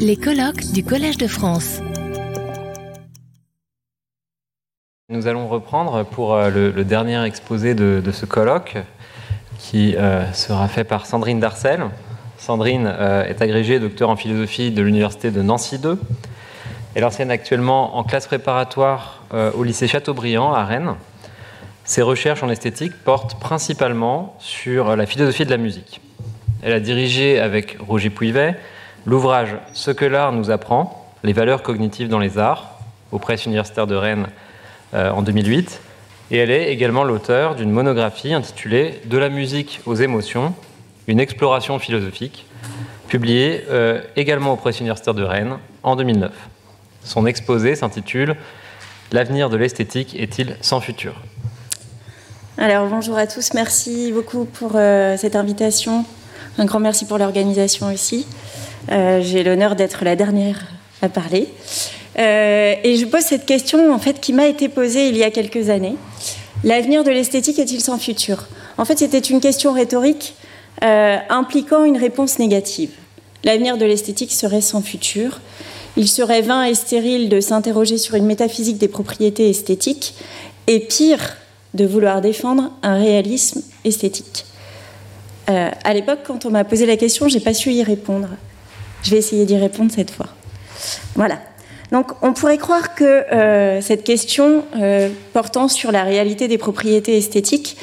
Les colloques du Collège de France. Nous allons reprendre pour euh, le, dernier exposé de, ce colloque qui euh, sera fait par Sandrine Darcel. Sandrine euh, est agrégée docteur en philosophie de l'Université de Nancy 2. Elle enseigne actuellement en classe préparatoire au lycée Chateaubriand à Rennes. Ses recherches en esthétique portent principalement sur la philosophie de la musique. Elle a dirigé avec Roger Pouivet l'ouvrage Ce que l'art nous apprend, les valeurs cognitives dans les arts, aux presses universitaires de Rennes euh, en 2008. Et elle est également l'auteur d'une monographie intitulée De la musique aux émotions, une exploration philosophique, publiée euh, également aux presses universitaires de Rennes en 2009. Son exposé s'intitule L'avenir de l'esthétique est-il sans futur? Alors bonjour à tous, merci beaucoup pour euh, cette invitation. Un grand merci pour l'organisation aussi. Euh, j'ai l'honneur d'être la dernière à parler. Euh, et je pose cette question en fait qui m'a été posée il y a quelques années. L'avenir de l'esthétique est-il sans futur? En fait, c'était une question rhétorique euh, impliquant une réponse négative. L'avenir de l'esthétique serait sans futur. Il serait vain et stérile de s'interroger sur une métaphysique des propriétés esthétiques et pire, de vouloir défendre un réalisme esthétique. à l'époque, quand on m'a posé la question, j'ai pas su y répondre. Je vais essayer d'y répondre cette fois. Voilà. Donc on pourrait croire que euh, cette question euh, portant sur la réalité des propriétés esthétiques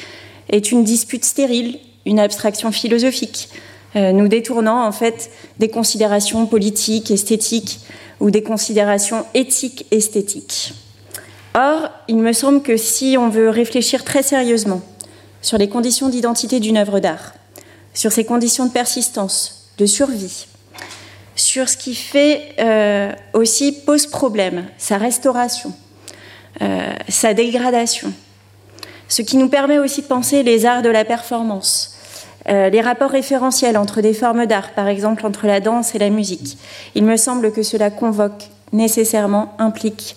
est une dispute stérile, une abstraction philosophique, euh, nous détournant en fait des considérations politiques, esthétiques ou des considérations éthiques, esthétiques. Or, il me semble que si on veut réfléchir très sérieusement sur les conditions d'identité d'une œuvre d'art, sur ses conditions de persistance, de survie, sur ce qui fait euh, aussi pose problème, sa restauration, euh, sa dégradation, ce qui nous permet aussi de penser les arts de la performance, euh, les rapports référentiels entre des formes d'art, par exemple entre la danse et la musique. Il me semble que cela convoque nécessairement, implique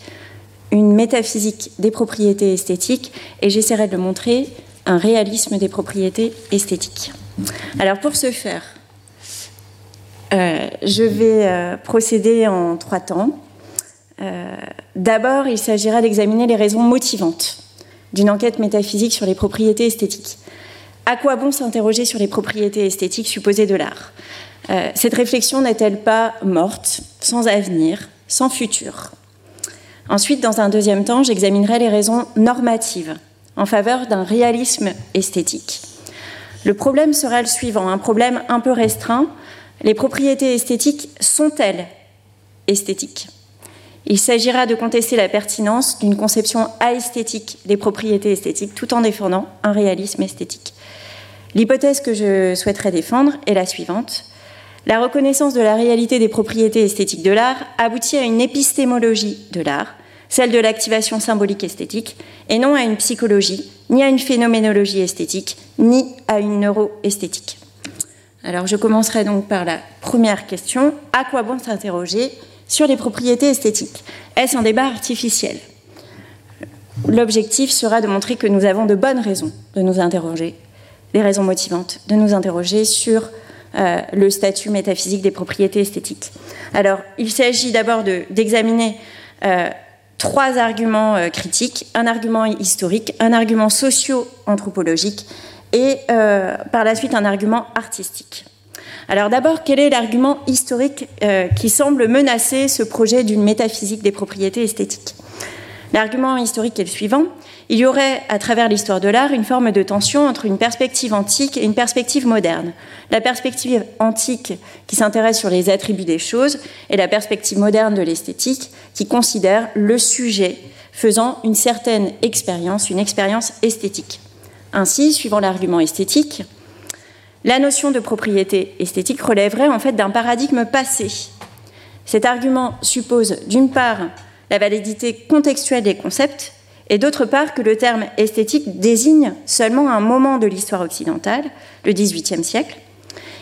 une métaphysique des propriétés esthétiques, et j'essaierai de le montrer, un réalisme des propriétés esthétiques. Alors pour ce faire, euh, je vais euh, procéder en trois temps. Euh, d'abord, il s'agira d'examiner les raisons motivantes d'une enquête métaphysique sur les propriétés esthétiques. À quoi bon s'interroger sur les propriétés esthétiques supposées de l'art? Cette réflexion n'est-elle pas morte, sans avenir, sans futur? Ensuite, dans un deuxième temps, j'examinerai les raisons normatives en faveur d'un réalisme esthétique. Le problème sera le suivant, un problème un peu restreint, les propriétés esthétiques sont-elles esthétiques? Il s'agira de contester la pertinence d'une conception aesthétique des propriétés esthétiques tout en défendant un réalisme esthétique. L'hypothèse que je souhaiterais défendre est la suivante. La reconnaissance de la réalité des propriétés esthétiques de l'art aboutit à une épistémologie de l'art, celle de l'activation symbolique esthétique, et non à une psychologie, ni à une phénoménologie esthétique, ni à une neuroesthétique. Alors je commencerai donc par la première question. À quoi bon s'interroger sur les propriétés esthétiques? Est-ce un débat artificiel? L'objectif sera de montrer que nous avons de bonnes raisons de nous interroger, des raisons motivantes, de nous interroger sur euh, le statut métaphysique des propriétés esthétiques. Alors, il s'agit d'abord d'examiner euh, trois arguments euh, critiques, un argument historique, un argument socio-anthropologique et euh, par la suite un argument artistique. Alors d'abord, quel est l'argument historique euh, qui semble menacer ce projet d'une métaphysique des propriétés esthétiques? L'argument historique est le suivant. Il y aurait, à travers l'histoire de l'art, une forme de tension entre une perspective antique et une perspective moderne. La perspective antique qui s'intéresse sur les attributs des choses et la perspective moderne de l'esthétique qui considère le sujet faisant une certaine expérience, une expérience esthétique. Ainsi, suivant l'argument esthétique, la notion de propriété esthétique relèverait en fait d'un paradigme passé. Cet argument suppose d'une part la validité contextuelle des concepts et d'autre part que le terme esthétique désigne seulement un moment de l'histoire occidentale, le XVIIIe siècle.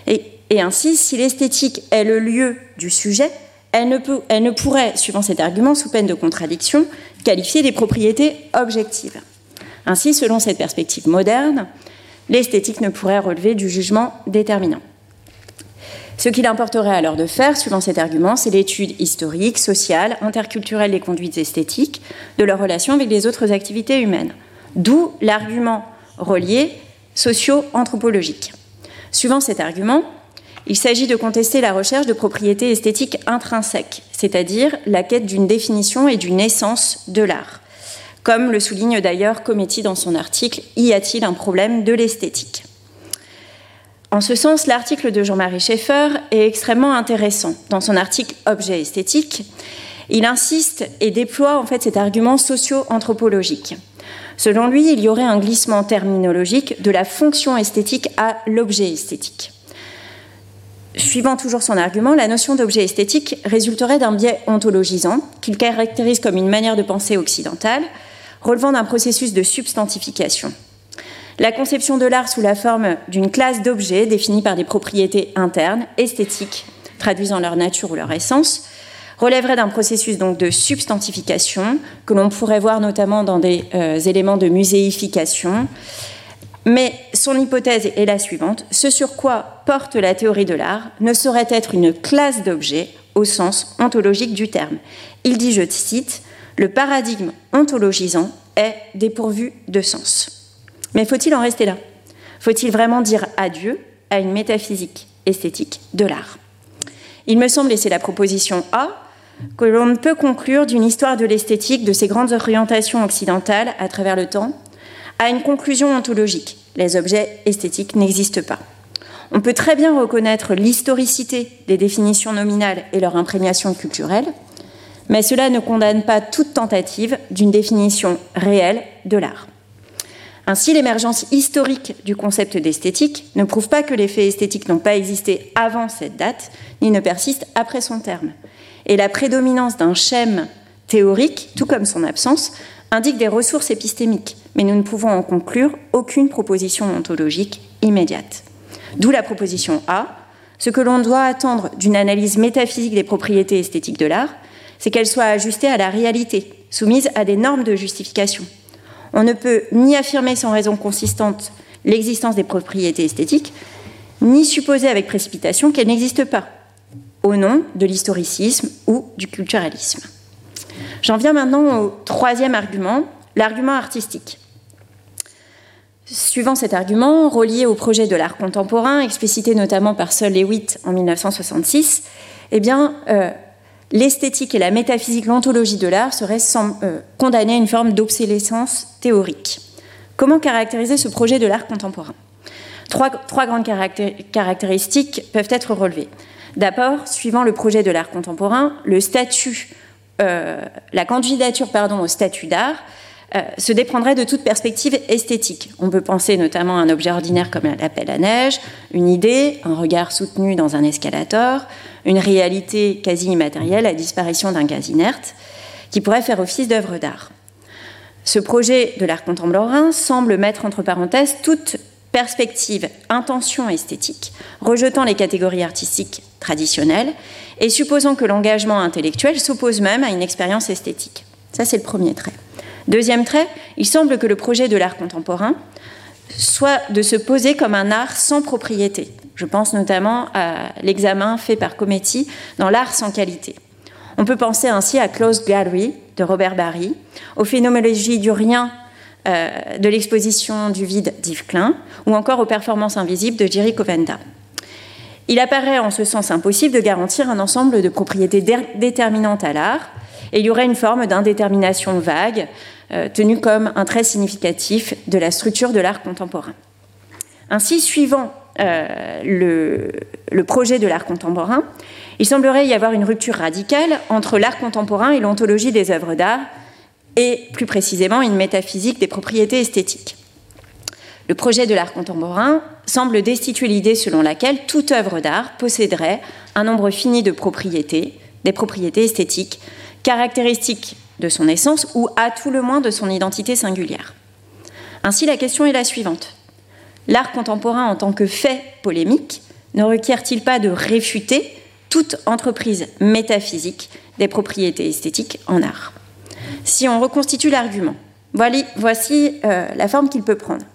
Et, ainsi, si l'esthétique est le lieu du sujet, elle ne pourrait, suivant cet argument, sous peine de contradiction, qualifier des propriétés objectives. Ainsi, selon cette perspective moderne, l'esthétique ne pourrait relever du jugement déterminant. Ce qu'il importerait alors de faire, suivant cet argument, c'est l'étude historique, sociale, interculturelle des conduites esthétiques, de leur relation avec les autres activités humaines. D'où l'argument relié socio-anthropologique. Suivant cet argument, il s'agit de contester la recherche de propriétés esthétiques intrinsèques, c'est-à-dire la quête d'une définition et d'une essence de l'art. Comme le souligne d'ailleurs Cometti dans son article Y a-t-il un problème de l'esthétique? En ce sens, l'article de Jean-Marie Schaeffer est extrêmement intéressant. Dans son article Objet esthétique, il insiste et déploie en fait cet argument socio-anthropologique. Selon lui, il y aurait un glissement terminologique de la fonction esthétique à l'objet esthétique. Suivant toujours son argument, la notion d'objet esthétique résulterait d'un biais ontologisant qu'il caractérise comme une manière de penser occidentale, relevant d'un processus de substantification. La conception de l'art sous la forme d'une classe d'objets définis par des propriétés internes, esthétiques, traduisant leur nature ou leur essence, relèverait d'un processus donc de substantification que l'on pourrait voir notamment dans des euh, éléments de muséification. Mais son hypothèse est la suivante ce sur quoi porte la théorie de l'art ne saurait être une classe d'objets au sens ontologique du terme. Il dit, je cite, le paradigme ontologisant est dépourvu de sens. Mais faut-il en rester là? Faut-il vraiment dire adieu à une métaphysique esthétique de l'art? Il me semble, et c'est la proposition A, que l'on ne peut conclure d'une histoire de l'esthétique, de ces grandes orientations occidentales à travers le temps, à une conclusion ontologique. Les objets esthétiques n'existent pas. On peut très bien reconnaître l'historicité des définitions nominales et leur imprégnation culturelle, mais cela ne condamne pas toute tentative d'une définition réelle de l'art. Ainsi, l'émergence historique du concept d'esthétique ne prouve pas que les faits esthétiques n'ont pas existé avant cette date, ni ne persistent après son terme et la prédominance d'un schème théorique, tout comme son absence, indique des ressources épistémiques, mais nous ne pouvons en conclure aucune proposition ontologique immédiate. D'où la proposition A. Ce que l'on doit attendre d'une analyse métaphysique des propriétés esthétiques de l'art, c'est qu'elle soit ajustée à la réalité, soumise à des normes de justification. On ne peut ni affirmer sans raison consistante l'existence des propriétés esthétiques, ni supposer avec précipitation qu'elles n'existent pas, au nom de l'historicisme ou du culturalisme. J'en viens maintenant au troisième argument, l'argument artistique. Suivant cet argument, relié au projet de l'art contemporain, explicité notamment par Sol Lewitt en 1966, eh bien, euh, l'esthétique et la métaphysique, l'ontologie de l'art seraient euh, condamnées à une forme d'obsolescence théorique. Comment caractériser ce projet de l'art contemporain? Trois, grandes caractéristiques peuvent être relevées. D'abord, suivant le projet de l'art contemporain, le statut, euh, la candidature au statut d'art euh, se déprendrait de toute perspective esthétique. On peut penser notamment à un objet ordinaire comme la pelle à neige, une idée, un regard soutenu dans un escalator, une réalité quasi immatérielle, la disparition d'un gaz inerte, qui pourrait faire office d'œuvre d'art. Ce projet de l'art contemporain semble mettre entre parenthèses toute perspective, intention esthétique, rejetant les catégories artistiques traditionnelles et supposant que l'engagement intellectuel s'oppose même à une expérience esthétique. Ça, c'est le premier trait. Deuxième trait, il semble que le projet de l'art contemporain soit de se poser comme un art sans propriété. Je pense notamment à l'examen fait par Cometti dans L'art sans qualité. On peut penser ainsi à Closed Gallery de Robert Barry, aux phénoménologies du rien euh, de l'exposition du vide d'Yves Klein, ou encore aux performances invisibles de Jerry Covenda. Il apparaît en ce sens impossible de garantir un ensemble de propriétés déterminantes à l'art, et il y aurait une forme d'indétermination vague, euh, tenue comme un trait significatif de la structure de l'art contemporain. Ainsi, suivant euh, le, le, projet de l'art contemporain, il semblerait y avoir une rupture radicale entre l'art contemporain et l'ontologie des œuvres d'art, et plus précisément une métaphysique des propriétés esthétiques. Le projet de l'art contemporain semble destituer l'idée selon laquelle toute œuvre d'art posséderait un nombre fini de propriétés, des propriétés esthétiques, caractéristiques de son essence ou à tout le moins de son identité singulière. Ainsi, la question est la suivante. L'art contemporain en tant que fait polémique ne requiert-il pas de réfuter toute entreprise métaphysique des propriétés esthétiques en art? Si on reconstitue l'argument, voici euh, la forme qu'il peut prendre.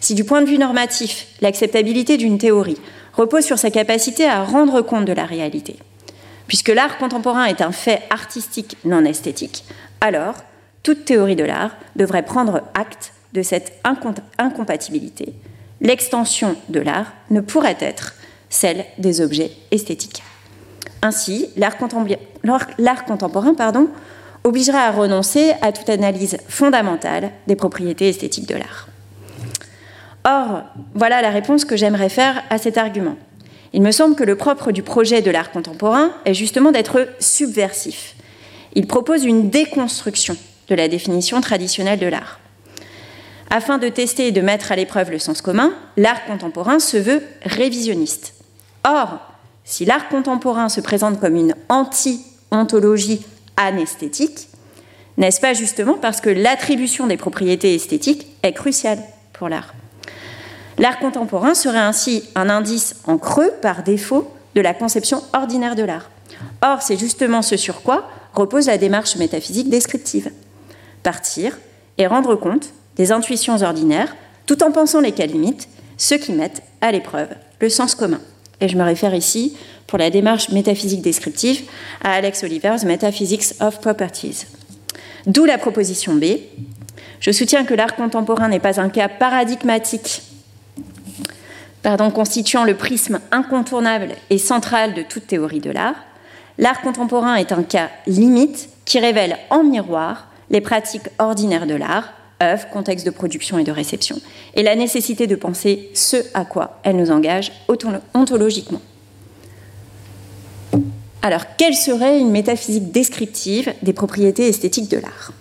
Si du point de vue normatif, l'acceptabilité d'une théorie repose sur sa capacité à rendre compte de la réalité. Puisque l'art contemporain est un fait artistique non esthétique, alors toute théorie de l'art devrait prendre acte de cette incompatibilité. L'extension de l'art ne pourrait être celle des objets esthétiques. Ainsi, l'art contemporain pardon, obligerait à renoncer à toute analyse fondamentale des propriétés esthétiques de l'art. Or, voilà la réponse que j'aimerais faire à cet argument. Il me semble que le propre du projet de l'art contemporain est justement d'être subversif. Il propose une déconstruction de la définition traditionnelle de l'art. Afin de tester et de mettre à l'épreuve le sens commun, l'art contemporain se veut révisionniste. Or, si l'art contemporain se présente comme une anti-ontologie anesthétique, n'est-ce pas justement parce que l'attribution des propriétés esthétiques est cruciale pour l'art? L'art contemporain serait ainsi un indice en creux par défaut de la conception ordinaire de l'art. Or, c'est justement ce sur quoi repose la démarche métaphysique descriptive. Partir et rendre compte des intuitions ordinaires, tout en pensant les cas limites, ceux qui mettent à l'épreuve le sens commun. Et je me réfère ici, pour la démarche métaphysique descriptive, à Alex Oliver's Metaphysics of Properties. D'où la proposition B. Je soutiens que l'art contemporain n'est pas un cas paradigmatique constituant le prisme incontournable et central de toute théorie de l'art, l'art contemporain est un cas limite qui révèle en miroir les pratiques ordinaires de l'art, œuvres, contexte de production et de réception, et la nécessité de penser ce à quoi elle nous engage ontologiquement. Alors, quelle serait une métaphysique descriptive des propriétés esthétiques de l'art?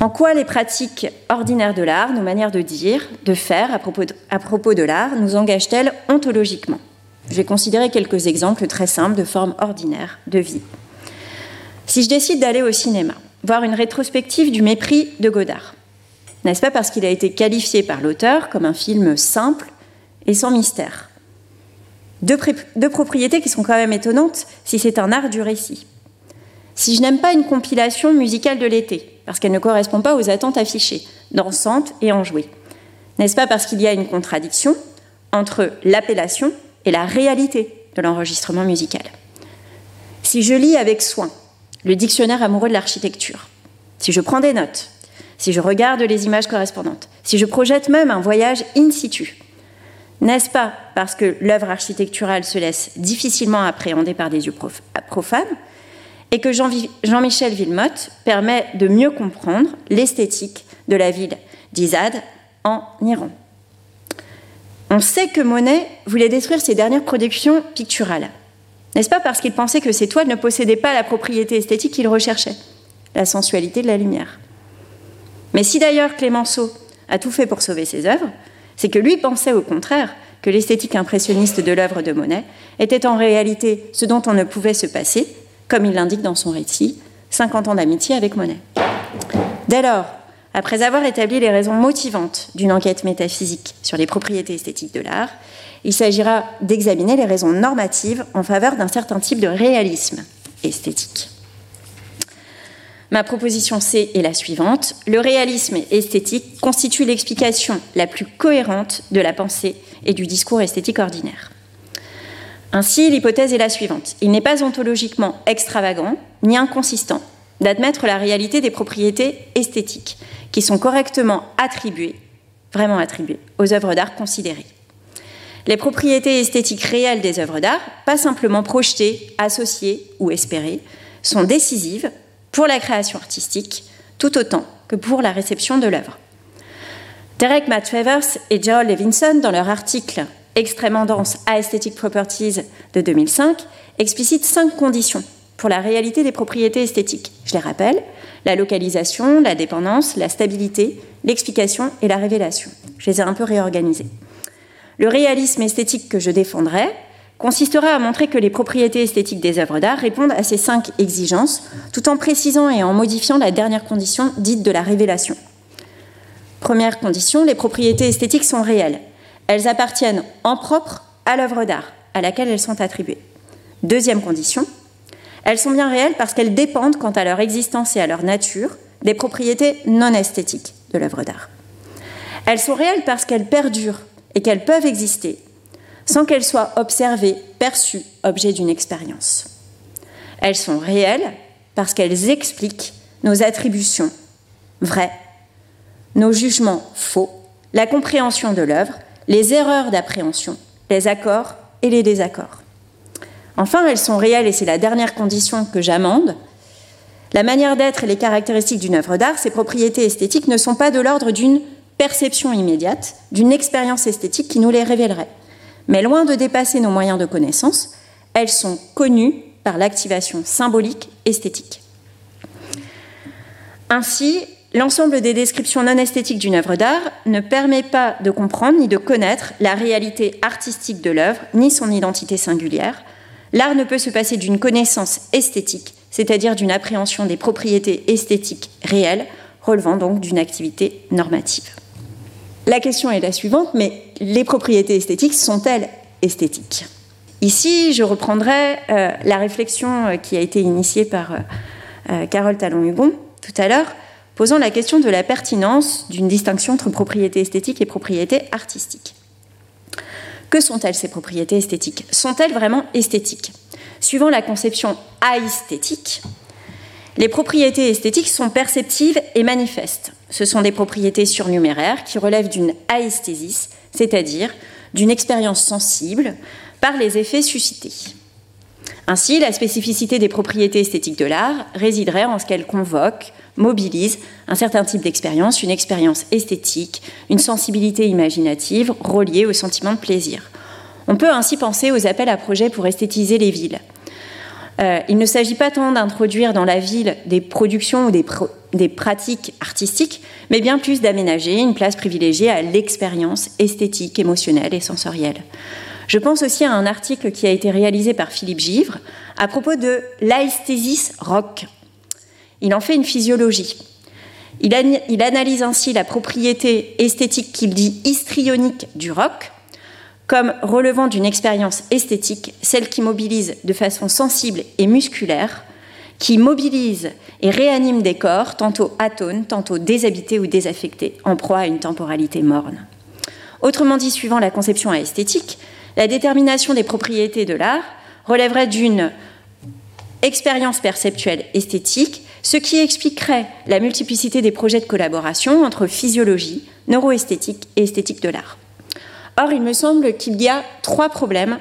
En quoi les pratiques ordinaires de l'art, nos manières de dire, de faire à propos de, l'art, nous engagent-elles ontologiquement? Je vais considérer quelques exemples très simples de formes ordinaires de vie. Si je décide d'aller au cinéma, voir une rétrospective du mépris de Godard, n'est-ce pas parce qu'il a été qualifié par l'auteur comme un film simple et sans mystère? Deux, deux propriétés qui sont quand même étonnantes si c'est un art du récit. Si je n'aime pas une compilation musicale de l'été, parce qu'elle ne correspond pas aux attentes affichées, dansante et enjouée. N'est-ce pas parce qu'il y a une contradiction entre l'appellation et la réalité de l'enregistrement musical? Si je lis avec soin le dictionnaire amoureux de l'architecture, si je prends des notes, si je regarde les images correspondantes, si je projette même un voyage in situ, n'est-ce pas parce que l'œuvre architecturale se laisse difficilement appréhender par des yeux profanes et que Jean-Michel Villemotte permet de mieux comprendre l'esthétique de la ville d'Izad en Iran. On sait que Monet voulait détruire ses dernières productions picturales. N'est-ce pas parce qu'il pensait que ses toiles ne possédaient pas la propriété esthétique qu'il recherchait, la sensualité de la lumière? Mais si d'ailleurs Clémenceau a tout fait pour sauver ses œuvres, c'est que lui pensait au contraire que l'esthétique impressionniste de l'œuvre de Monet était en réalité ce dont on ne pouvait se passer comme il l'indique dans son récit, 50 ans d'amitié avec Monet. Dès lors, après avoir établi les raisons motivantes d'une enquête métaphysique sur les propriétés esthétiques de l'art, il s'agira d'examiner les raisons normatives en faveur d'un certain type de réalisme esthétique. Ma proposition C est la suivante. Le réalisme esthétique constitue l'explication la plus cohérente de la pensée et du discours esthétique ordinaire. Ainsi, l'hypothèse est la suivante. Il n'est pas ontologiquement extravagant ni inconsistant d'admettre la réalité des propriétés esthétiques qui sont correctement attribuées, vraiment attribuées, aux œuvres d'art considérées. Les propriétés esthétiques réelles des œuvres d'art, pas simplement projetées, associées ou espérées, sont décisives pour la création artistique tout autant que pour la réception de l'œuvre. Derek Matt et Joel Levinson, dans leur article extrêmement dense Aesthetic Properties de 2005 explicite cinq conditions pour la réalité des propriétés esthétiques. Je les rappelle, la localisation, la dépendance, la stabilité, l'explication et la révélation. Je les ai un peu réorganisées. Le réalisme esthétique que je défendrai consistera à montrer que les propriétés esthétiques des œuvres d'art répondent à ces cinq exigences, tout en précisant et en modifiant la dernière condition dite de la révélation. Première condition, les propriétés esthétiques sont réelles. Elles appartiennent en propre à l'œuvre d'art à laquelle elles sont attribuées. Deuxième condition, elles sont bien réelles parce qu'elles dépendent quant à leur existence et à leur nature des propriétés non esthétiques de l'œuvre d'art. Elles sont réelles parce qu'elles perdurent et qu'elles peuvent exister, sans qu'elles soient observées, perçues, objet d'une expérience. Elles sont réelles parce qu'elles expliquent nos attributions vraies, nos jugements faux, la compréhension de l'œuvre, les erreurs d'appréhension, les accords et les désaccords. Enfin, elles sont réelles, et c'est la dernière condition que j'amende. La manière d'être et les caractéristiques d'une œuvre d'art, ses propriétés esthétiques, ne sont pas de l'ordre d'une perception immédiate, d'une expérience esthétique qui nous les révélerait. Mais loin de dépasser nos moyens de connaissance, elles sont connues par l'activation symbolique esthétique. Ainsi, l'ensemble des descriptions non esthétiques d'une œuvre d'art ne permet pas de comprendre ni de connaître la réalité artistique de l'œuvre, ni son identité singulière. L'art ne peut se passer d'une connaissance esthétique, c'est-à-dire d'une appréhension des propriétés esthétiques réelles, relevant donc d'une activité normative. La question est la suivante, mais les propriétés esthétiques sont-elles esthétiques? Ici, je reprendrai euh, la réflexion euh, qui a été initiée par euh, Carole Talon-Hugon tout à l'heure, posant la question de la pertinence d'une distinction entre propriété esthétique et propriété artistique. Que sont-elles ces propriétés esthétiques? Sont-elles vraiment esthétiques? Suivant la conception aesthétique, les propriétés esthétiques sont perceptives et manifestes. Ce sont des propriétés surnuméraires qui relèvent d'une aesthésis, c'est-à-dire d'une expérience sensible par les effets suscités. Ainsi, la spécificité des propriétés esthétiques de l'art résiderait en ce qu'elles convoquent, mobilisent un certain type d'expérience, une expérience esthétique, une sensibilité imaginative reliée au sentiment de plaisir. On peut ainsi penser aux appels à projets pour esthétiser les villes. Euh, il ne s'agit pas tant d'introduire dans la ville des productions ou des pratiques artistiques, mais bien plus d'aménager une place privilégiée à l'expérience esthétique, émotionnelle et sensorielle. Je pense aussi à un article qui a été réalisé par Philippe Givre à propos de l'aesthésis rock. Il en fait une physiologie. Il, analyse ainsi la propriété esthétique qu'il dit histrionique du rock, comme relevant d'une expérience esthétique, celle qui mobilise de façon sensible et musculaire, qui mobilise et réanime des corps, tantôt atones, tantôt déshabités ou désaffectés, en proie à une temporalité morne. Autrement dit, suivant la conception esthétique, la détermination des propriétés de l'art relèverait d'une expérience perceptuelle esthétique, ce qui expliquerait la multiplicité des projets de collaboration entre physiologie, neuroesthétique et esthétique de l'art. Or, il me semble qu'il y a trois problèmes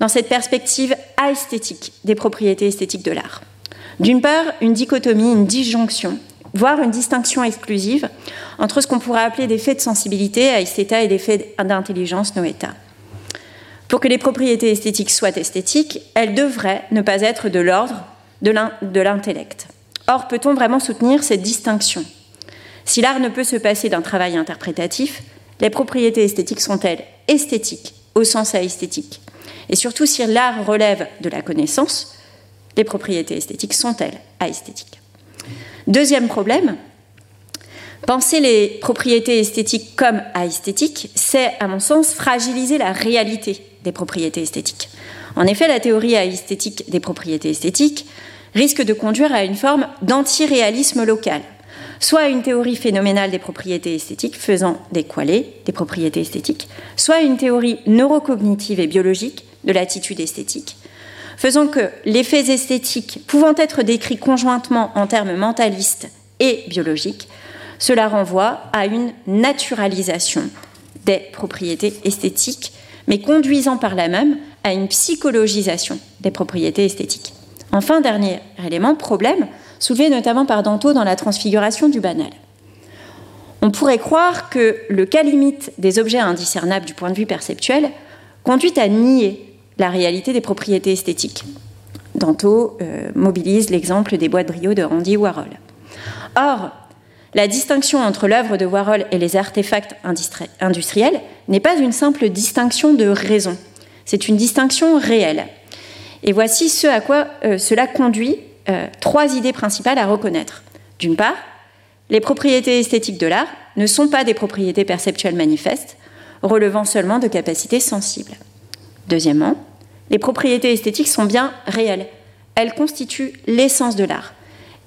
dans cette perspective aesthétique des propriétés esthétiques de l'art. D'une part, une dichotomie, une disjonction, voire une distinction exclusive entre ce qu'on pourrait appeler des faits de sensibilité, aestheta, et des faits d'intelligence, noeta. Pour que les propriétés esthétiques soient esthétiques, elles devraient ne pas être de l'ordre de l'intellect. Or, peut-on vraiment soutenir cette distinction? Si l'art ne peut se passer d'un travail interprétatif, les propriétés esthétiques sont-elles esthétiques au sens esthétique? Et surtout, si l'art relève de la connaissance, les propriétés esthétiques sont-elles aesthétiques? Deuxième problème, penser les propriétés esthétiques comme aesthétiques, c'est, à mon sens, fragiliser la réalité des propriétés esthétiques. En effet, la théorie aesthétique des propriétés esthétiques risque de conduire à une forme d'antiréalisme local, soit une théorie phénoménale des propriétés esthétiques faisant décoiler des propriétés esthétiques, soit une théorie neurocognitive et biologique de l'attitude esthétique, faisant que les faits esthétiques pouvant être décrits conjointement en termes mentalistes et biologiques, cela renvoie à une naturalisation des propriétés esthétiques mais conduisant par là même à une psychologisation des propriétés esthétiques. Enfin, dernier élément, problème, soulevé notamment par Danto dans la transfiguration du banal. On pourrait croire que le cas limite des objets indiscernables du point de vue perceptuel conduit à nier la réalité des propriétés esthétiques. Danto euh, mobilise l'exemple des boîtes brio de Randy Warhol. Or, la distinction entre l'œuvre de Warhol et les artefacts industriels n'est pas une simple distinction de raison, c'est une distinction réelle. Et voici ce à quoi euh, cela conduit euh, trois idées principales à reconnaître. D'une part, les propriétés esthétiques de l'art ne sont pas des propriétés perceptuelles manifestes, relevant seulement de capacités sensibles. Deuxièmement, les propriétés esthétiques sont bien réelles. Elles constituent l'essence de l'art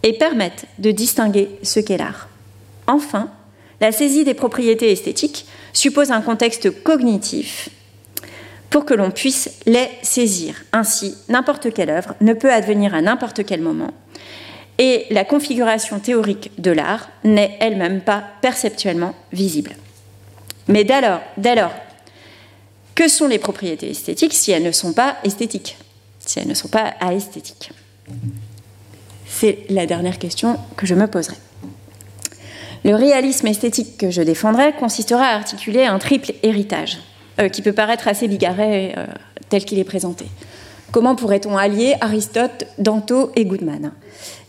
et permettent de distinguer ce qu'est l'art. Enfin, la saisie des propriétés esthétiques suppose un contexte cognitif pour que l'on puisse les saisir. Ainsi, n'importe quelle œuvre ne peut advenir à n'importe quel moment, et la configuration théorique de l'art n'est elle-même pas perceptuellement visible. Mais dès lors, que sont les propriétés esthétiques si elles ne sont pas esthétiques, si elles ne sont pas aesthétiques? C'est la dernière question que je me poserai. Le réalisme esthétique que je défendrai consistera à articuler un triple héritage, euh, qui peut paraître assez bigarré euh, tel qu'il est présenté. Comment pourrait-on allier Aristote, Danto et Goodman?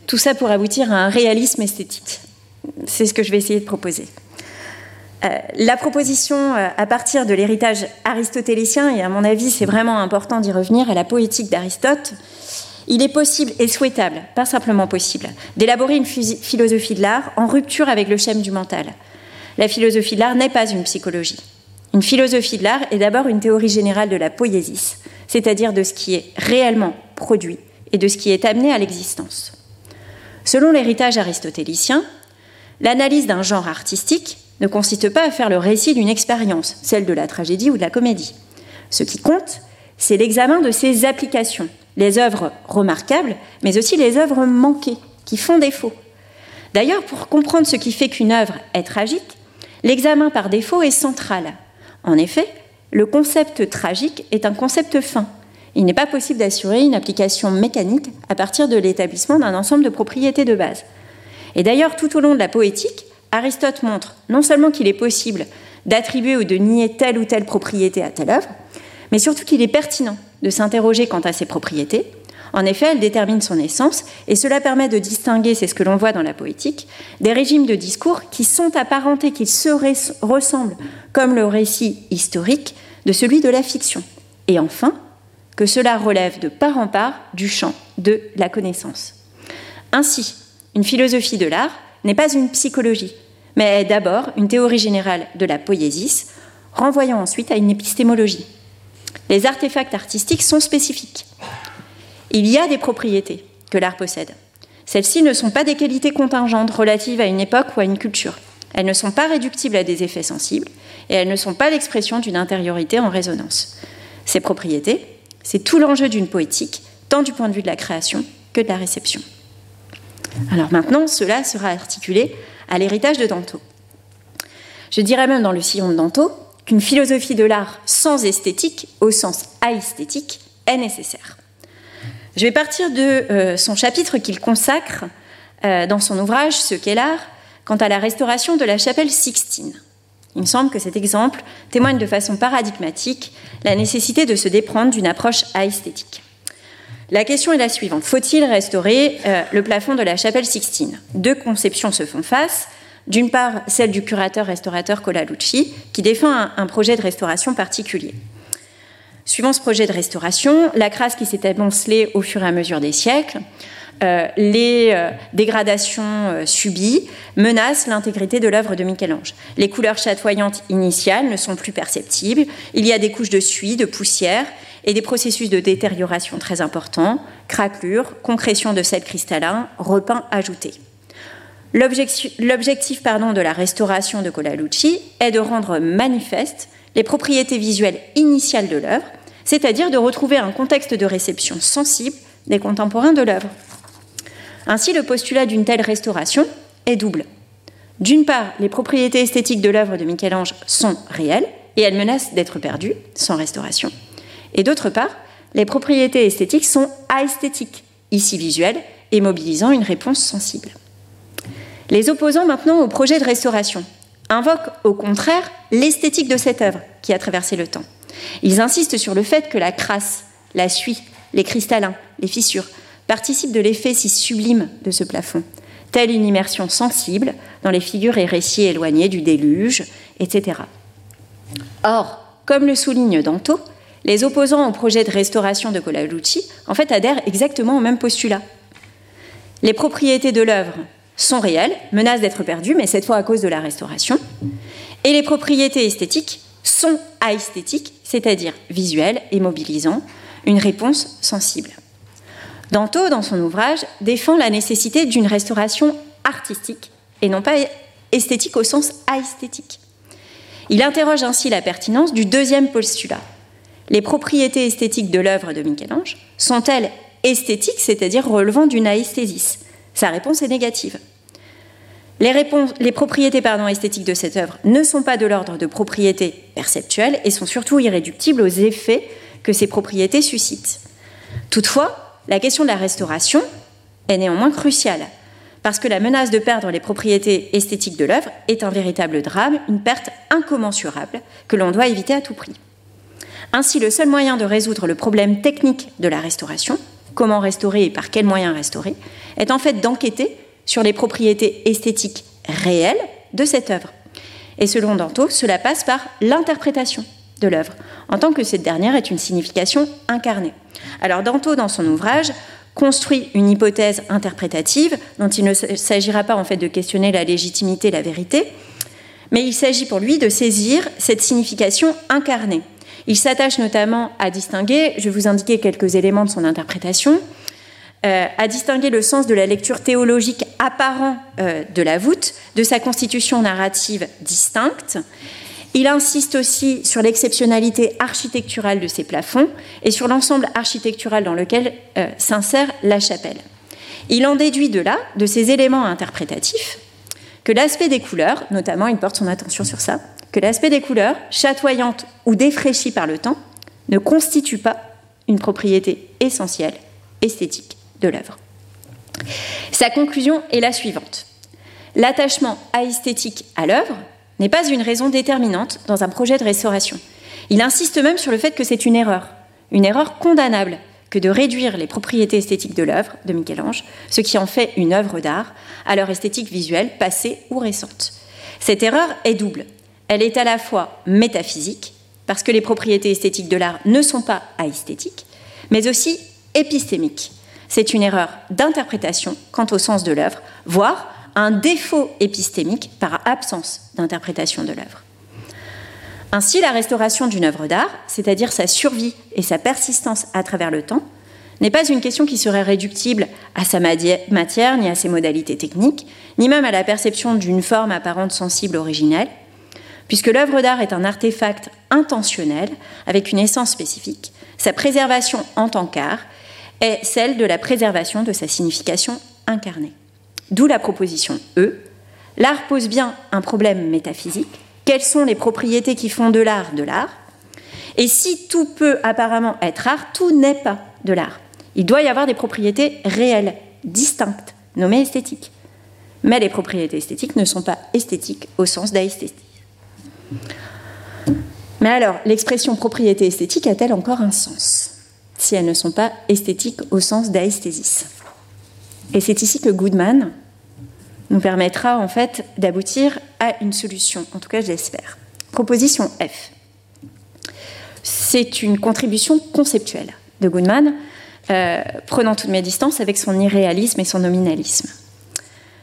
Tout ça pour aboutir à un réalisme esthétique. C'est ce que je vais essayer de proposer. Euh, la proposition à partir de l'héritage aristotélicien, et à mon avis c'est vraiment important d'y revenir, à la poétique d'Aristote, il est possible et souhaitable, pas simplement possible, d'élaborer une philosophie de l'art en rupture avec le schème du mental. La philosophie de l'art n'est pas une psychologie. Une philosophie de l'art est d'abord une théorie générale de la poésie, c'est-à-dire de ce qui est réellement produit et de ce qui est amené à l'existence. Selon l'héritage aristotélicien, l'analyse d'un genre artistique ne consiste pas à faire le récit d'une expérience, celle de la tragédie ou de la comédie. Ce qui compte, c'est l'examen de ses applications, les œuvres remarquables, mais aussi les œuvres manquées, qui font défaut. D'ailleurs, pour comprendre ce qui fait qu'une œuvre est tragique, l'examen par défaut est central. En effet, le concept tragique est un concept fin. Il n'est pas possible d'assurer une application mécanique à partir de l'établissement d'un ensemble de propriétés de base. Et d'ailleurs, tout au long de la poétique, Aristote montre non seulement qu'il est possible d'attribuer ou de nier telle ou telle propriété à telle œuvre, mais surtout qu'il est pertinent de s'interroger quant à ses propriétés. En effet, elles déterminent son essence, et cela permet de distinguer, c'est ce que l'on voit dans la poétique, des régimes de discours qui sont apparentés, qui se ressemblent, comme le récit historique, de celui de la fiction. Et enfin, que cela relève de part en part du champ de la connaissance. Ainsi, une philosophie de l'art n'est pas une psychologie, mais d'abord une théorie générale de la poésie, renvoyant ensuite à une épistémologie. Les artefacts artistiques sont spécifiques. Il y a des propriétés que l'art possède. Celles-ci ne sont pas des qualités contingentes relatives à une époque ou à une culture. Elles ne sont pas réductibles à des effets sensibles et elles ne sont pas l'expression d'une intériorité en résonance. Ces propriétés, c'est tout l'enjeu d'une poétique, tant du point de vue de la création que de la réception. Alors maintenant, cela sera articulé à l'héritage de Danto. Je dirais même dans le sillon de Danto qu'une philosophie de l'art sans esthétique, au sens aesthétique, est nécessaire. Je vais partir de euh, son chapitre qu'il consacre euh, dans son ouvrage Ce qu'est l'art, quant à la restauration de la chapelle Sixtine. Il me semble que cet exemple témoigne de façon paradigmatique la nécessité de se déprendre d'une approche aesthétique. La question est la suivante. Faut-il restaurer euh, le plafond de la chapelle Sixtine? Deux conceptions se font face. D'une part, celle du curateur-restaurateur Colalucci, qui défend un, projet de restauration particulier. Suivant ce projet de restauration, la crasse qui s'est amoncelée au fur et à mesure des siècles, euh, les euh, dégradations euh, subies menacent l'intégrité de l'œuvre de Michel-Ange. Les couleurs chatoyantes initiales ne sont plus perceptibles. Il y a des couches de suie, de poussière et des processus de détérioration très importants, craquelures, concrétion de sel cristallin, repeint ajouté. L'objectif de la restauration de Colalucci est de rendre manifestes les propriétés visuelles initiales de l'œuvre, c'est-à-dire de retrouver un contexte de réception sensible des contemporains de l'œuvre. Ainsi, le postulat d'une telle restauration est double. D'une part, les propriétés esthétiques de l'œuvre de Michel-Ange sont réelles et elles menacent d'être perdues sans restauration. Et d'autre part, les propriétés esthétiques sont aesthétiques, ici visuelles, et mobilisant une réponse sensible. Les opposants maintenant au projet de restauration invoquent au contraire l'esthétique de cette œuvre qui a traversé le temps. Ils insistent sur le fait que la crasse, la suie, les cristallins, les fissures participent de l'effet si sublime de ce plafond, telle une immersion sensible dans les figures et récits éloignés du déluge, etc. Or, comme le souligne Danto, les opposants au projet de restauration de Colalucci en fait adhèrent exactement au même postulat. Les propriétés de l'œuvre sont réelles, menacent d'être perdues, mais cette fois à cause de la restauration. Et les propriétés esthétiques sont aesthétiques, c'est-à-dire visuelles et mobilisant une réponse sensible. Danto, dans son ouvrage, défend la nécessité d'une restauration artistique et non pas esthétique au sens aesthétique. Il interroge ainsi la pertinence du deuxième postulat. Les propriétés esthétiques de l'œuvre de Michel-Ange sont-elles esthétiques, c'est-à-dire relevant d'une aesthésis? Sa réponse est négative. Les, propriétés esthétiques de cette œuvre ne sont pas de l'ordre de propriétés perceptuelles et sont surtout irréductibles aux effets que ces propriétés suscitent. Toutefois, la question de la restauration est néanmoins cruciale, parce que la menace de perdre les propriétés esthétiques de l'œuvre est un véritable drame, une perte incommensurable que l'on doit éviter à tout prix. Ainsi, le seul moyen de résoudre le problème technique de la restauration, comment restaurer et par quels moyens restaurer, est en fait d'enquêter sur les propriétés esthétiques réelles de cette œuvre. Et selon Danto, cela passe par l'interprétation de l'œuvre, en tant que cette dernière est une signification incarnée. Alors Danto, dans son ouvrage, construit une hypothèse interprétative dont il ne s'agira pas en fait de questionner la légitimité, la vérité, mais il s'agit pour lui de saisir cette signification incarnée. Il s'attache notamment à distinguer, je vais vous indiquer quelques éléments de son interprétation, euh, à distinguer le sens de la lecture théologique apparent euh, de la voûte de sa constitution narrative distincte il insiste aussi sur l'exceptionnalité architecturale de ces plafonds et sur l'ensemble architectural dans lequel euh, s'insère la chapelle. Il en déduit de là, de ces éléments interprétatifs, que l'aspect des couleurs, notamment il porte son attention sur ça, que l'aspect des couleurs, chatoyantes ou défraîchies par le temps, ne constitue pas une propriété essentielle, esthétique de l'œuvre. Sa conclusion est la suivante. L'attachement aesthétique à l'œuvre n'est pas une raison déterminante dans un projet de restauration. Il insiste même sur le fait que c'est une erreur, une erreur condamnable que de réduire les propriétés esthétiques de l'œuvre de Michel-Ange, ce qui en fait une œuvre d'art, à leur esthétique visuelle passée ou récente. Cette erreur est double. Elle est à la fois métaphysique, parce que les propriétés esthétiques de l'art ne sont pas aesthétiques, mais aussi épistémique. C'est une erreur d'interprétation quant au sens de l'œuvre, voire un défaut épistémique par absence d'interprétation de l'œuvre. Ainsi, la restauration d'une œuvre d'art, c'est-à-dire sa survie et sa persistance à travers le temps, n'est pas une question qui serait réductible à sa matière, ni à ses modalités techniques, ni même à la perception d'une forme apparente sensible originelle, puisque l'œuvre d'art est un artefact intentionnel avec une essence spécifique. Sa préservation en tant qu'art est celle de la préservation de sa signification incarnée. D'où la proposition E. L'art pose bien un problème métaphysique. Quelles sont les propriétés qui font de l'art de l'art? Et si tout peut apparemment être art, tout n'est pas de l'art. Il doit y avoir des propriétés réelles, distinctes, nommées esthétiques. Mais les propriétés esthétiques ne sont pas esthétiques au sens d'aesthétique. Mais alors, l'expression propriété esthétique a-t-elle encore un sens si elles ne sont pas esthétiques au sens d'aesthésis et c'est ici que Goodman nous permettra en fait d'aboutir à une solution, en tout cas je l'espère. Proposition F. C'est une contribution conceptuelle de Goodman, euh, prenant toutes mes distances avec son irréalisme et son nominalisme.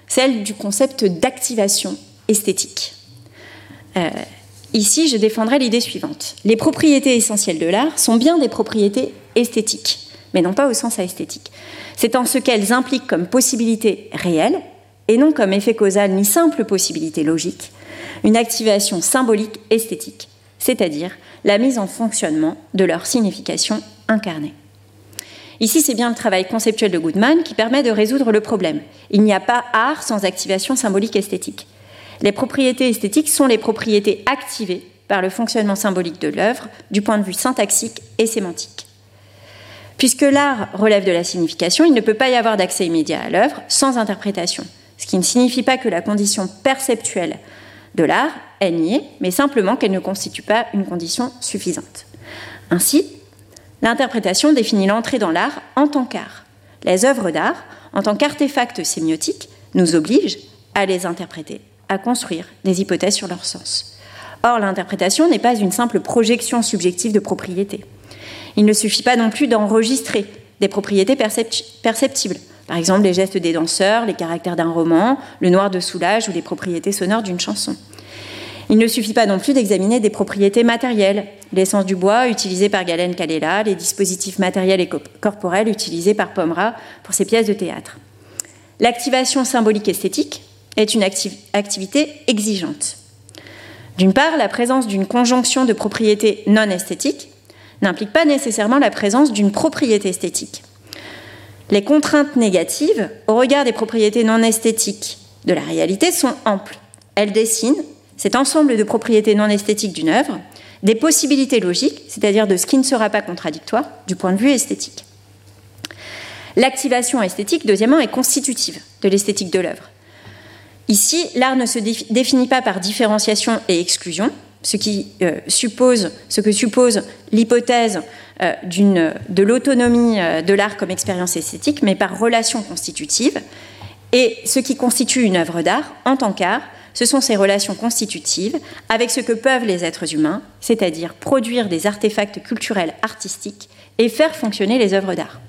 Celle du concept d'activation esthétique. Euh, ici, je défendrai l'idée suivante. Les propriétés essentielles de l'art sont bien des propriétés esthétiques, mais non pas au sens esthétique. C'est en ce qu'elles impliquent comme possibilité réelle, et non comme effet causal ni simple possibilité logique, une activation symbolique esthétique, c'est-à-dire la mise en fonctionnement de leur signification incarnée. Ici, c'est bien le travail conceptuel de Goodman qui permet de résoudre le problème. Il n'y a pas art sans activation symbolique esthétique. Les propriétés esthétiques sont les propriétés activées par le fonctionnement symbolique de l'œuvre du point de vue syntaxique et sémantique. Puisque l'art relève de la signification, il ne peut pas y avoir d'accès immédiat à l'œuvre sans interprétation, ce qui ne signifie pas que la condition perceptuelle de l'art est niée, mais simplement qu'elle ne constitue pas une condition suffisante. Ainsi, l'interprétation définit l'entrée dans l'art en tant qu'art. Les œuvres d'art, en tant qu'artefacts sémiotiques, nous obligent à les interpréter, à construire des hypothèses sur leur sens. Or, l'interprétation n'est pas une simple projection subjective de propriété. Il ne suffit pas non plus d'enregistrer des propriétés perceptibles. Par exemple, les gestes des danseurs, les caractères d'un roman, le noir de soulage ou les propriétés sonores d'une chanson. Il ne suffit pas non plus d'examiner des propriétés matérielles, l'essence du bois utilisée par Galen Kallela, les dispositifs matériels et corporels utilisés par Pomera pour ses pièces de théâtre. L'activation symbolique esthétique est une activité exigeante. D'une part, la présence d'une conjonction de propriétés non esthétiques n'implique pas nécessairement la présence d'une propriété esthétique. Les contraintes négatives, au regard des propriétés non esthétiques de la réalité, sont amples. Elles dessinent cet ensemble de propriétés non esthétiques d'une œuvre, des possibilités logiques, c'est-à-dire de ce qui ne sera pas contradictoire du point de vue esthétique. L'activation esthétique, deuxièmement, est constitutive de l'esthétique de l'œuvre. Ici, l'art ne se définit pas par différenciation et exclusion, ce, euh, que suppose l'hypothèse euh, de l'autonomie euh, de l'art comme expérience esthétique, mais par relation constitutive. Et ce qui constitue une œuvre d'art en tant qu'art, ce sont ces relations constitutives avec ce que peuvent les êtres humains, c'est-à-dire produire des artefacts culturels artistiques et faire fonctionner les œuvres d'art.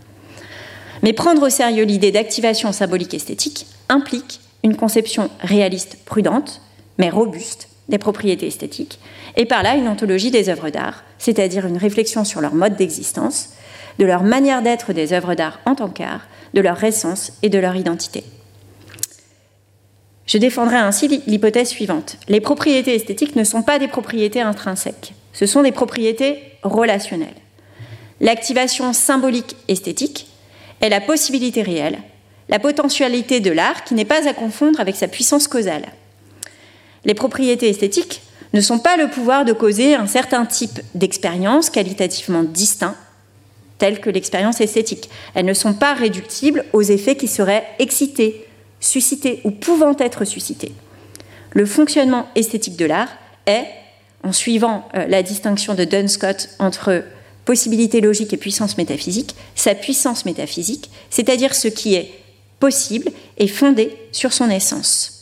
Mais prendre au sérieux l'idée d'activation symbolique esthétique implique une conception réaliste prudente, mais robuste, des propriétés esthétiques, et par là une ontologie des œuvres d'art, c'est-à-dire une réflexion sur leur mode d'existence, de leur manière d'être des œuvres d'art en tant qu'art, de leur essence et de leur identité. Je défendrai ainsi l'hypothèse suivante. Les propriétés esthétiques ne sont pas des propriétés intrinsèques, ce sont des propriétés relationnelles. L'activation symbolique esthétique est la possibilité réelle, la potentialité de l'art qui n'est pas à confondre avec sa puissance causale. Les propriétés esthétiques ne sont pas le pouvoir de causer un certain type d'expérience qualitativement distinct, telle que l'expérience esthétique. Elles ne sont pas réductibles aux effets qui seraient excités, suscités ou pouvant être suscités. Le fonctionnement esthétique de l'art est, en suivant euh, la distinction de Duns Scott entre possibilité logique et puissance métaphysique, sa puissance métaphysique, c'est-à-dire ce qui est possible et fondé sur son essence.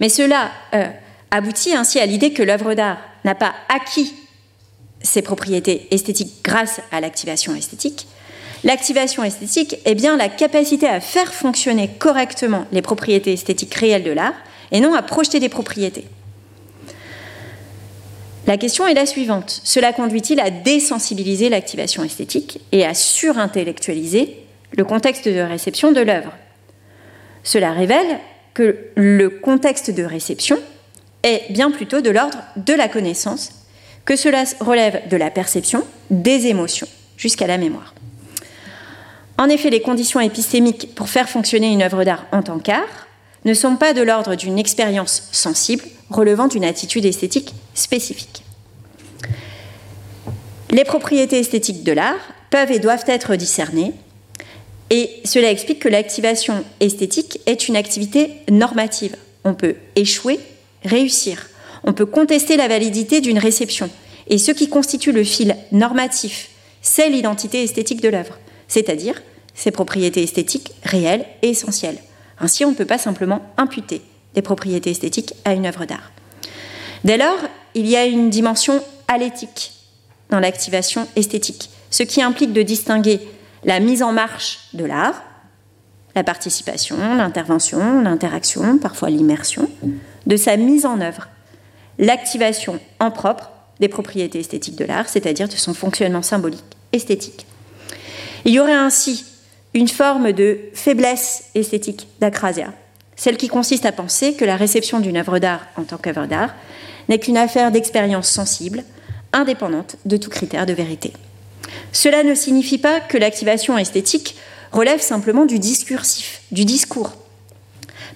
Mais cela euh, aboutit ainsi à l'idée que l'œuvre d'art n'a pas acquis ses propriétés esthétiques grâce à l'activation esthétique. L'activation esthétique est bien la capacité à faire fonctionner correctement les propriétés esthétiques réelles de l'art et non à projeter des propriétés. La question est la suivante. Cela conduit-il à désensibiliser l'activation esthétique et à surintellectualiser le contexte de réception de l'œuvre Cela révèle que le contexte de réception est bien plutôt de l'ordre de la connaissance, que cela relève de la perception, des émotions, jusqu'à la mémoire. En effet, les conditions épistémiques pour faire fonctionner une œuvre d'art en tant qu'art ne sont pas de l'ordre d'une expérience sensible relevant d'une attitude esthétique spécifique. Les propriétés esthétiques de l'art peuvent et doivent être discernées, et cela explique que l'activation esthétique est une activité normative. On peut échouer, réussir, on peut contester la validité d'une réception, et ce qui constitue le fil normatif, c'est l'identité esthétique de l'œuvre, c'est-à-dire ses propriétés esthétiques réelles et essentielles. Ainsi, on ne peut pas simplement imputer des propriétés esthétiques à une œuvre d'art. Dès lors, il y a une dimension alétique dans l'activation esthétique, ce qui implique de distinguer la mise en marche de l'art, la participation, l'intervention, l'interaction, parfois l'immersion, de sa mise en œuvre, l'activation en propre des propriétés esthétiques de l'art, c'est-à-dire de son fonctionnement symbolique esthétique. Il y aurait ainsi une forme de faiblesse esthétique d'acrasia, celle qui consiste à penser que la réception d'une œuvre d'art en tant qu'œuvre d'art n'est qu'une affaire d'expérience sensible, indépendante de tout critère de vérité. Cela ne signifie pas que l'activation esthétique relève simplement du discursif, du discours,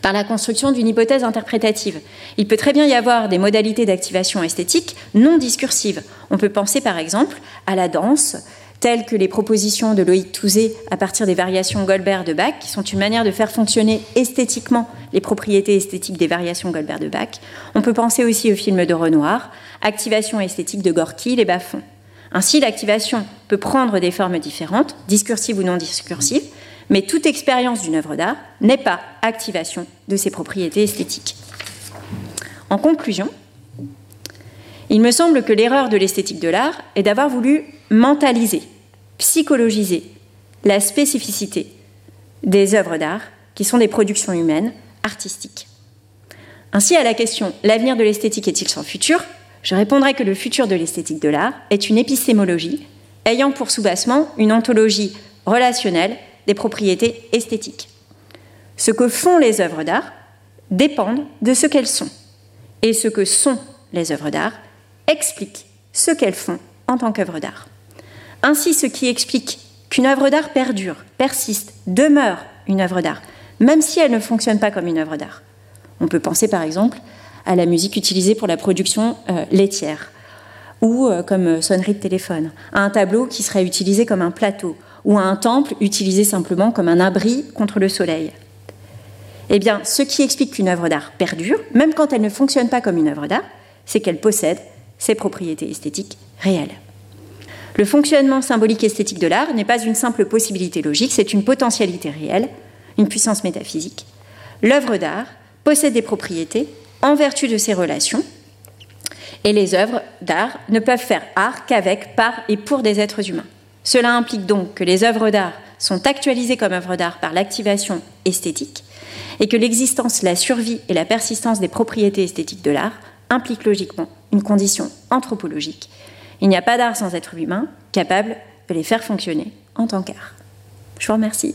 par la construction d'une hypothèse interprétative. Il peut très bien y avoir des modalités d'activation esthétique non discursives. On peut penser par exemple à la danse, telles que les propositions de Loïc Touzé à partir des variations Goldberg de Bach, qui sont une manière de faire fonctionner esthétiquement les propriétés esthétiques des variations Goldberg de Bach. On peut penser aussi au film de Renoir, Activation esthétique de Gorky, Les bas Ainsi, l'activation peut prendre des formes différentes, discursives ou non discursives, mais toute expérience d'une œuvre d'art n'est pas activation de ses propriétés esthétiques. En conclusion, il me semble que l'erreur de l'esthétique de l'art est d'avoir voulu mentaliser psychologiser la spécificité des œuvres d'art qui sont des productions humaines, artistiques. Ainsi, à la question L'avenir de l'esthétique est-il sans futur? Je répondrai que le futur de l'esthétique de l'art est une épistémologie ayant pour sous-bassement une ontologie relationnelle des propriétés esthétiques. Ce que font les œuvres d'art dépend de ce qu'elles sont, et ce que sont les œuvres d'art explique ce qu'elles font en tant qu'œuvre d'art. Ainsi, ce qui explique qu'une œuvre d'art perdure, persiste, demeure une œuvre d'art, même si elle ne fonctionne pas comme une œuvre d'art. On peut penser par exemple à la musique utilisée pour la production euh, laitière, ou euh, comme sonnerie de téléphone, à un tableau qui serait utilisé comme un plateau, ou à un temple utilisé simplement comme un abri contre le soleil. Eh bien, ce qui explique qu'une œuvre d'art perdure, même quand elle ne fonctionne pas comme une œuvre d'art, c'est qu'elle possède ses propriétés esthétiques réelles. Le fonctionnement symbolique esthétique de l'art n'est pas une simple possibilité logique, c'est une potentialité réelle, une puissance métaphysique. L'œuvre d'art possède des propriétés en vertu de ses relations, et les œuvres d'art ne peuvent faire art qu'avec, par et pour des êtres humains. Cela implique donc que les œuvres d'art sont actualisées comme œuvres d'art par l'activation esthétique, et que l'existence, la survie et la persistance des propriétés esthétiques de l'art impliquent logiquement une condition anthropologique. Il n'y a pas d'art sans être humain capable de les faire fonctionner en tant qu'art. Je vous remercie.